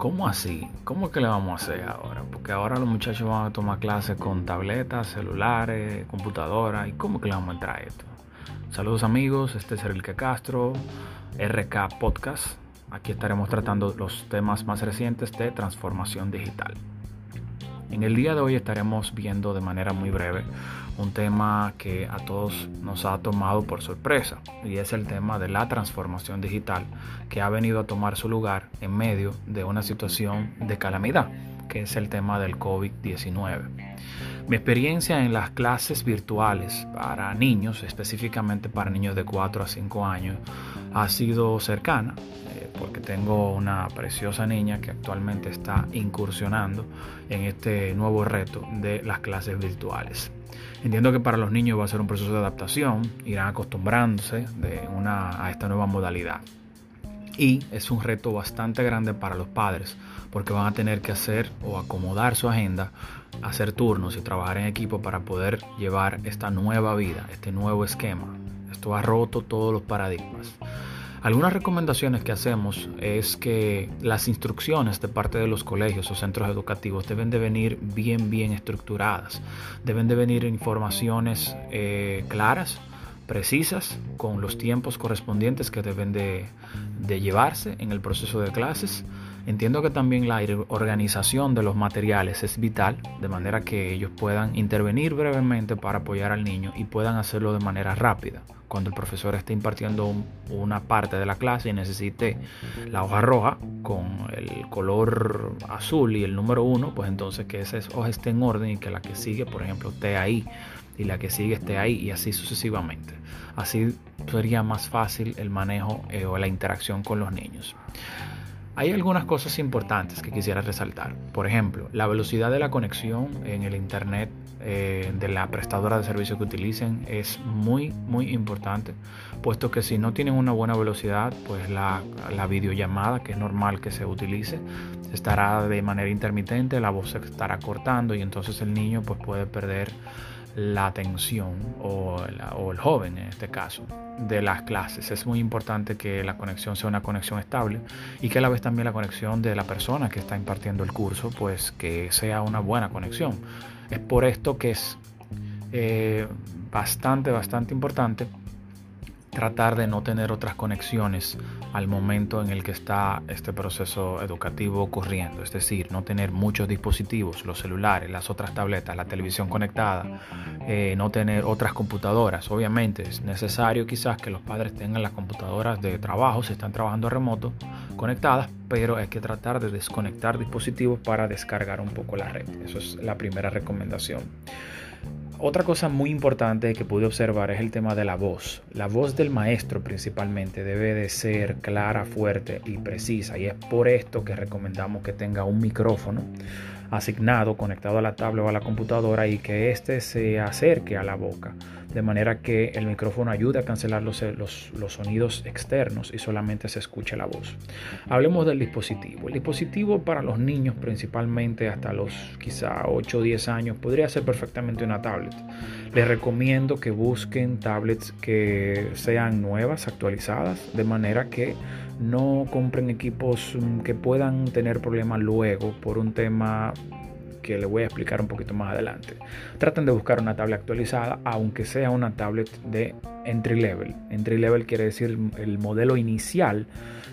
¿Cómo así? ¿Cómo que le vamos a hacer ahora? Porque ahora los muchachos van a tomar clases con tabletas, celulares, computadoras. ¿Y cómo es que le vamos a entrar a esto? Saludos amigos, este es Enrique Castro, RK Podcast. Aquí estaremos tratando los temas más recientes de transformación digital. En el día de hoy estaremos viendo de manera muy breve un tema que a todos nos ha tomado por sorpresa y es el tema de la transformación digital que ha venido a tomar su lugar en medio de una situación de calamidad que es el tema del COVID-19. Mi experiencia en las clases virtuales para niños, específicamente para niños de 4 a 5 años, ha sido cercana porque tengo una preciosa niña que actualmente está incursionando en este nuevo reto de las clases virtuales. Entiendo que para los niños va a ser un proceso de adaptación, irán acostumbrándose a esta nueva modalidad. Y es un reto bastante grande para los padres, porque van a tener que hacer o acomodar su agenda, hacer turnos y trabajar en equipo para poder llevar esta nueva vida, este nuevo esquema. Esto ha roto todos los paradigmas. Algunas recomendaciones que hacemos es que las instrucciones de parte de los colegios o centros educativos deben de venir bien, bien estructuradas. Deben de venir informaciones eh, claras, precisas, con los tiempos correspondientes que deben de, de llevarse en el proceso de clases. Entiendo que también la organización de los materiales es vital, de manera que ellos puedan intervenir brevemente para apoyar al niño y puedan hacerlo de manera rápida cuando el profesor esté impartiendo una parte de la clase y necesite la hoja roja con el color azul y el número uno, pues entonces que esa hoja esté en orden y que la que sigue, por ejemplo, esté ahí y la que sigue esté ahí y así sucesivamente. Así sería más fácil el manejo eh, o la interacción con los niños. Hay algunas cosas importantes que quisiera resaltar. Por ejemplo, la velocidad de la conexión en el Internet eh, de la prestadora de servicio que utilicen es muy, muy importante, puesto que si no tienen una buena velocidad, pues la, la videollamada, que es normal que se utilice, estará de manera intermitente, la voz se estará cortando y entonces el niño pues, puede perder la atención o, el joven en este caso de las clases. Es muy importante que la conexión sea una conexión estable y que a la vez también la conexión de la persona que está impartiendo el curso pues que sea una buena conexión. Es por esto que es eh, bastante, bastante importante tratar de no tener otras conexiones al momento en el que está este proceso educativo ocurriendo, es decir, no tener muchos dispositivos, los celulares, las otras tabletas, la televisión conectada, eh, no tener otras computadoras. Obviamente es necesario quizás que los padres tengan las computadoras de trabajo, si están trabajando remoto, conectadas, pero hay que tratar de desconectar dispositivos para descargar un poco la red. Eso es la primera recomendación. Otra cosa muy importante que pude observar es el tema de la voz. La voz del maestro principalmente debe de ser clara, fuerte y precisa y es por esto que recomendamos que tenga un micrófono asignado conectado a la tablet o a la computadora y que éste se acerque a la boca de manera que el micrófono ayude a cancelar los, los, sonidos externos y solamente se escuche la voz. Hablemos del dispositivo. El dispositivo para los niños principalmente hasta los quizá 8 o 10 años podría ser perfectamente una tablet. Les recomiendo que busquen tablets que sean nuevas, actualizadas, de manera que no compren equipos mm, que puedan tener problemas luego por un tema que le voy a explicar un poquito más adelante. Traten de buscar una tablet actualizada, aunque sea una tablet de entry level. Entry level quiere decir el modelo inicial.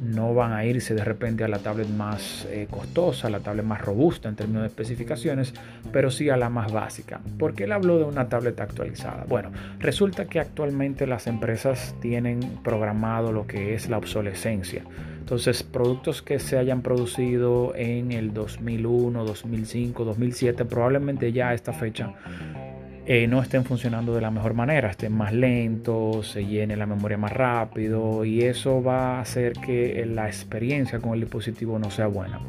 No van a irse de repente a la tablet más eh, costosa, la tablet más robusta en términos de especificaciones, pero sí a la más básica. ¿Por qué le hablo de una tablet actualizada? Bueno, resulta que actualmente las empresas tienen programado lo que es la obsolescencia. Entonces, productos que se hayan producido en el 2001, 2005, 2007, probablemente ya a esta fecha eh, no estén funcionando de la mejor manera, estén más lentos, se llene la memoria más rápido y eso va a hacer que la experiencia con el dispositivo no sea buena.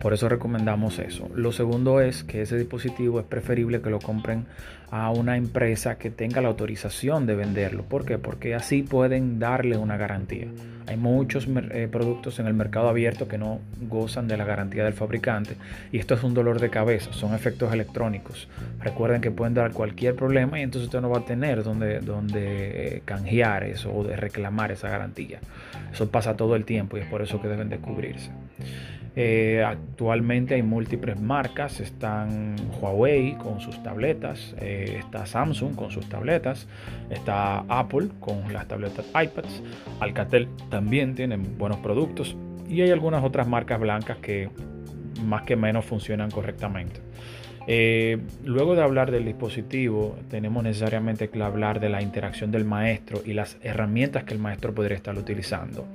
Por eso recomendamos eso. Lo segundo es que ese dispositivo es preferible que lo compren a una empresa que tenga la autorización de venderlo. ¿Por qué? Porque así pueden darle una garantía. Hay muchos eh, productos en el mercado abierto que no gozan de la garantía del fabricante y esto es un dolor de cabeza, son efectos electrónicos. Recuerden que pueden dar cualquier problema y entonces usted no va a tener donde, donde eh, canjear eso o de reclamar esa garantía. Eso pasa todo el tiempo y es por eso que deben descubrirse. Eh, actualmente hay múltiples marcas, están Huawei con sus tabletas, eh, está Samsung con sus tabletas, está Apple con las tabletas iPads, Alcatel también tiene buenos productos y hay algunas otras marcas blancas que más que menos funcionan correctamente. Eh, luego de hablar del dispositivo, tenemos necesariamente que hablar de la interacción del maestro y las herramientas que el maestro podría estar utilizando.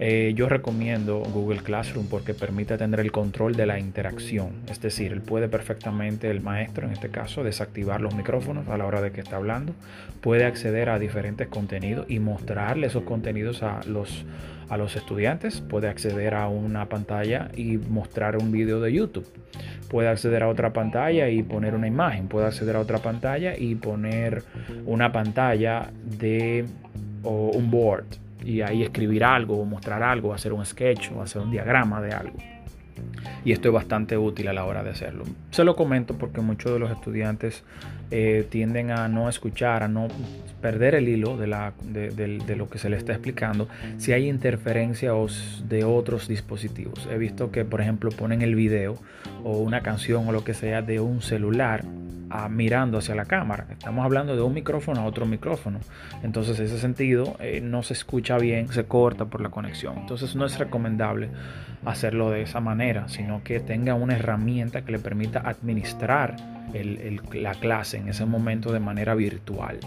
Eh, yo recomiendo Google Classroom porque permite tener el control de la interacción. Es decir, él puede perfectamente, el maestro en este caso, desactivar los micrófonos a la hora de que está hablando. Puede acceder a diferentes contenidos y mostrarle esos contenidos a los, a los estudiantes. Puede acceder a una pantalla y mostrar un video de YouTube. Puede acceder a otra pantalla y poner una imagen. Puede acceder a otra pantalla y poner una pantalla de o un board y ahí escribir algo o mostrar algo, hacer un sketch o hacer un diagrama de algo. Y esto es bastante útil a la hora de hacerlo. Se lo comento porque muchos de los estudiantes eh, tienden a no escuchar, a no perder el hilo de, la, de, lo que se le está explicando si hay interferencia de otros dispositivos. He visto que, por ejemplo, ponen el video o una canción o lo que sea de un celular mirando hacia la cámara. Estamos hablando de un micrófono a otro micrófono. Entonces, en ese sentido, eh, no se escucha bien, se corta por la conexión. Entonces, no es recomendable hacerlo de esa manera, sino que tenga una herramienta que le permita administrar la clase en ese momento de manera virtual.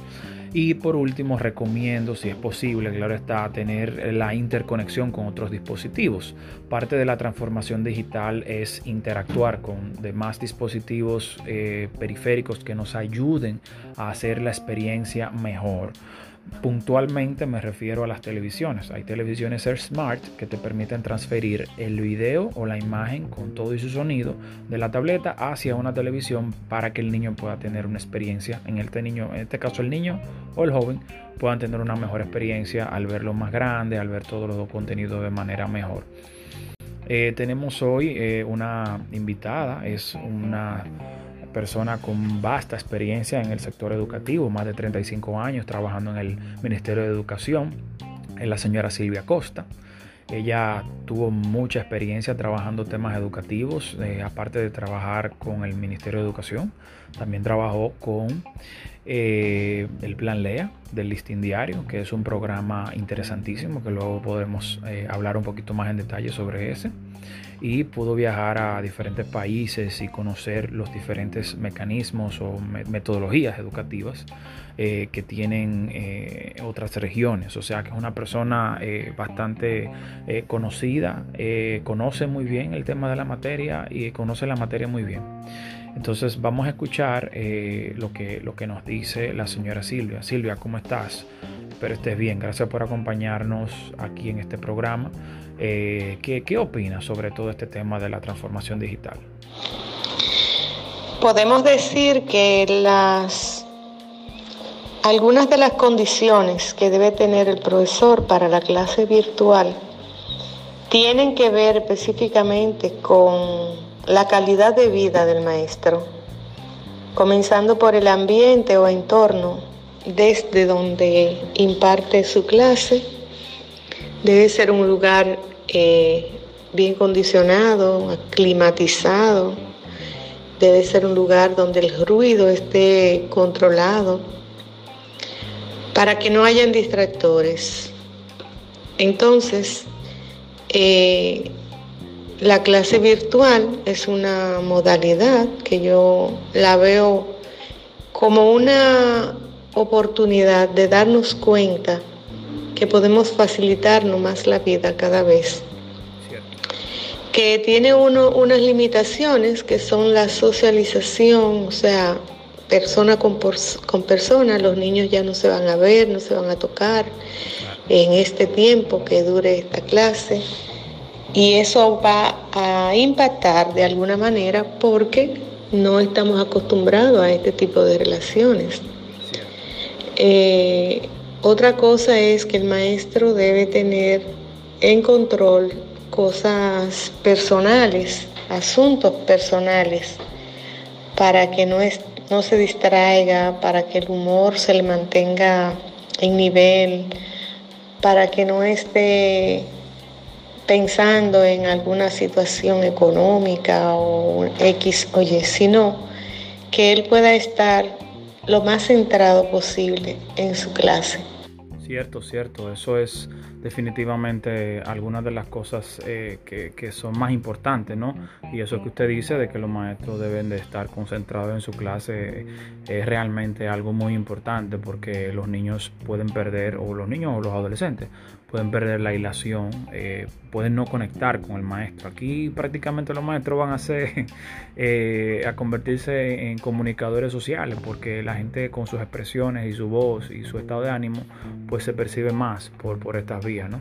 Y por último, recomiendo, si es posible, claro está, tener la interconexión con otros dispositivos. Parte de la transformación digital es interactuar con demás dispositivos eh, periféricos que nos ayuden a hacer la experiencia mejor. Puntualmente me refiero a las televisiones. Hay televisiones Air Smart que te permiten transferir el video o la imagen con todo y su sonido de la tableta hacia una televisión para que el niño pueda tener una experiencia. En este niño, en este caso el niño o el joven puedan tener una mejor experiencia al verlo más grande, al ver todos los contenidos de manera mejor. Eh, tenemos hoy eh, una invitada, es una persona con vasta experiencia en el sector educativo, más de 35 años trabajando en el Ministerio de Educación, es la señora Silvia Costa. Ella tuvo mucha experiencia trabajando temas educativos, eh, aparte de trabajar con el Ministerio de Educación, también trabajó con eh, el Plan LEA del Listín Diario, que es un programa interesantísimo, que luego podemos eh, hablar un poquito más en detalle sobre ese y pudo viajar a diferentes países y conocer los diferentes mecanismos o metodologías educativas eh, que tienen eh, otras regiones. O sea que es una persona eh, bastante conocida, conoce muy bien el tema de la materia y conoce la materia muy bien. Entonces vamos a escuchar lo, que, lo que nos dice la señora Silvia. Silvia, ¿cómo estás? Espero estés bien. Gracias por acompañarnos aquí en este programa. Eh, ¿qué, ¿Qué opinas sobre todo este tema de la transformación digital? Podemos decir que las algunas de las condiciones que debe tener el profesor para la clase virtual tienen que ver específicamente con la calidad de vida del maestro, comenzando por el ambiente o entorno desde donde imparte su clase. Debe ser un lugar eh, bien condicionado, climatizado. Debe ser un lugar donde el ruido esté controlado para que no hayan distractores. Entonces, eh, la clase virtual es una modalidad que yo la veo como una oportunidad de darnos cuenta que podemos facilitarnos más la vida cada vez. Que tiene uno unas limitaciones que son la socialización, o sea, persona con, con persona, los niños ya no se van a ver, no se van a tocar en este tiempo que dure esta clase. Y eso va a impactar de alguna manera porque no estamos acostumbrados a este tipo de relaciones. Eh, otra cosa es que el maestro debe tener en control cosas personales, asuntos personales, para que no, no se distraiga, para que el humor se le mantenga en nivel, para que no esté pensando en alguna situación económica o X o Y, sino que él pueda estar lo más centrado posible en su clase. Cierto, cierto, eso es definitivamente algunas de las cosas eh, que, son más importantes, ¿no? Y eso que usted dice de que los maestros deben de estar concentrados en su clase es realmente algo muy importante porque los niños pueden perder, o los niños o los adolescentes, pueden perder la hilación, eh, pueden no conectar con el maestro. Aquí prácticamente los maestros van a ser eh, a convertirse en comunicadores sociales porque la gente con sus expresiones y su voz y su estado de ánimo pues se percibe más por, por estas vías, ¿no?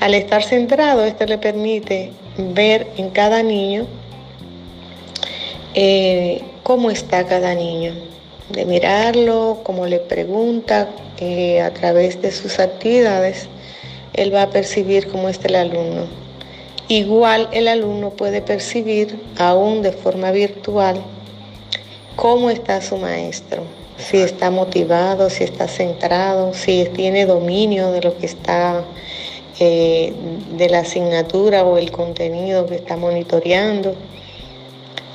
Al estar centrado, esto le permite ver en cada niño eh, cómo está cada niño, de mirarlo, cómo le pregunta, a través de sus actividades, él va a percibir cómo está el alumno. Igual el alumno puede percibir, aún de forma virtual, cómo está su maestro, si está motivado, si está centrado, si tiene dominio de lo que está, eh, de la asignatura o el contenido que está monitoreando.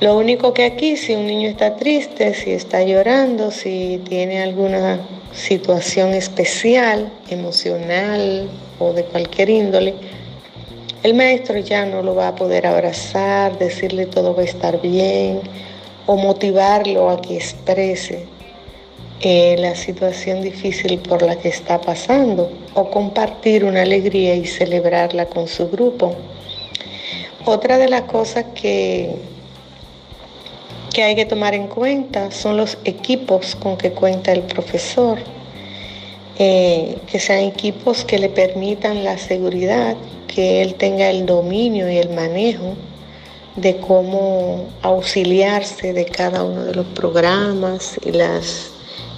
Lo único que aquí, si un niño está triste, si está llorando, si tiene alguna situación especial, emocional o de cualquier índole, el maestro ya no lo va a poder abrazar, decirle todo va a estar bien o motivarlo a que exprese eh, la situación difícil por la que está pasando o compartir una alegría y celebrarla con su grupo. Otra de las cosas que que hay que tomar en cuenta son los equipos con que cuenta el profesor, eh, que sean equipos que le permitan la seguridad, que él tenga el dominio y el manejo de cómo auxiliarse de cada uno de los programas y las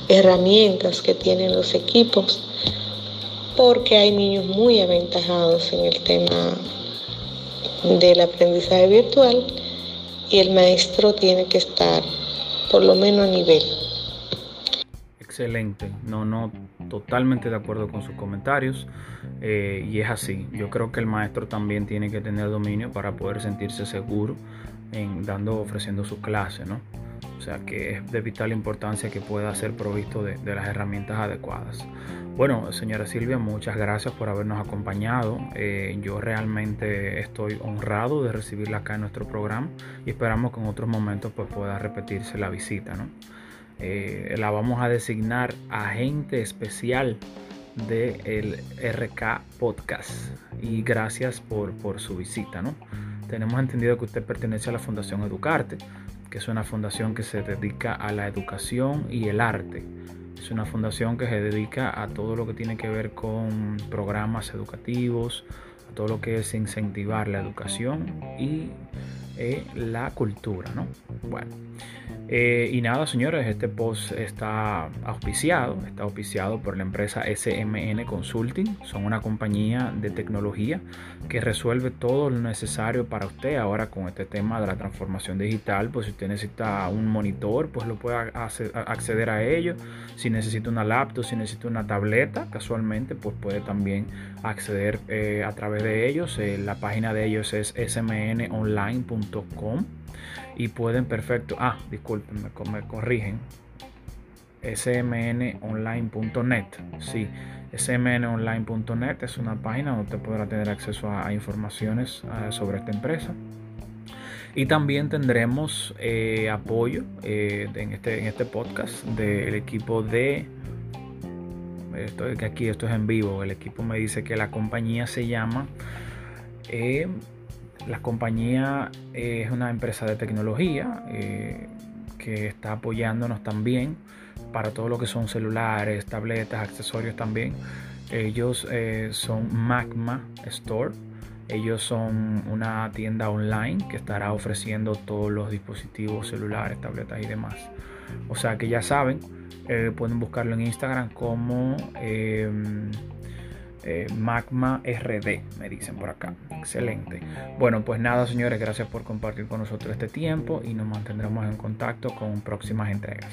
herramientas que tienen los equipos, porque hay niños muy aventajados en el tema del aprendizaje virtual y el maestro tiene que estar por lo menos a nivel. Excelente, no, no, totalmente de acuerdo con sus comentarios eh, y es así. Yo creo que el maestro también tiene que tener dominio para poder sentirse seguro en dando, ofreciendo su clase, ¿no? O sea que es de vital importancia que pueda ser provisto de, las herramientas adecuadas. Bueno, señora Silvia, muchas gracias por habernos acompañado. Eh, yo realmente estoy honrado de recibirla acá en nuestro programa y esperamos que en otros momentos pues, pueda repetirse la visita. ¿no? Eh, la vamos a designar agente especial del RK Podcast y gracias por, por su visita. ¿no? Tenemos entendido que usted pertenece a la Fundación Educarte que es una fundación que se dedica a la educación y el arte. Es una fundación que se dedica a todo lo que tiene que ver con programas educativos, a todo lo que es incentivar la educación y eh, la cultura, ¿no? Bueno, eh, y nada, señores, este post está auspiciado, está auspiciado por la empresa SMN Consulting. Son una compañía de tecnología que resuelve todo lo necesario para usted ahora con este tema de la transformación digital. Pues si usted necesita un monitor, pues lo puede acceder a ello. Si necesita una laptop, si necesita una tableta, casualmente, pues puede también acceder eh, a través de ellos. Eh, la página de ellos es smnonline.com y pueden perfecto, ah, disculpen, me, corrigen, smnonline.net, sí, smnonline.net es una página donde usted podrá tener acceso a, informaciones ah, sobre esta empresa. Y también tendremos eh, apoyo eh, en, este, en este podcast del equipo de esto, aquí esto es en vivo. El equipo me dice que la compañía se llama eh, la compañía es una empresa de tecnología eh, que está apoyándonos también para todo lo que son celulares, tabletas, accesorios también. Ellos eh, son Magma Store. Ellos son una tienda online que estará ofreciendo todos los dispositivos celulares, tabletas y demás. O sea que ya saben, eh, pueden buscarlo en Instagram como em, eh, Magma RD, me dicen por acá. Excelente. Bueno, pues nada, señores, gracias por compartir con nosotros este tiempo y nos mantendremos en contacto con próximas entregas.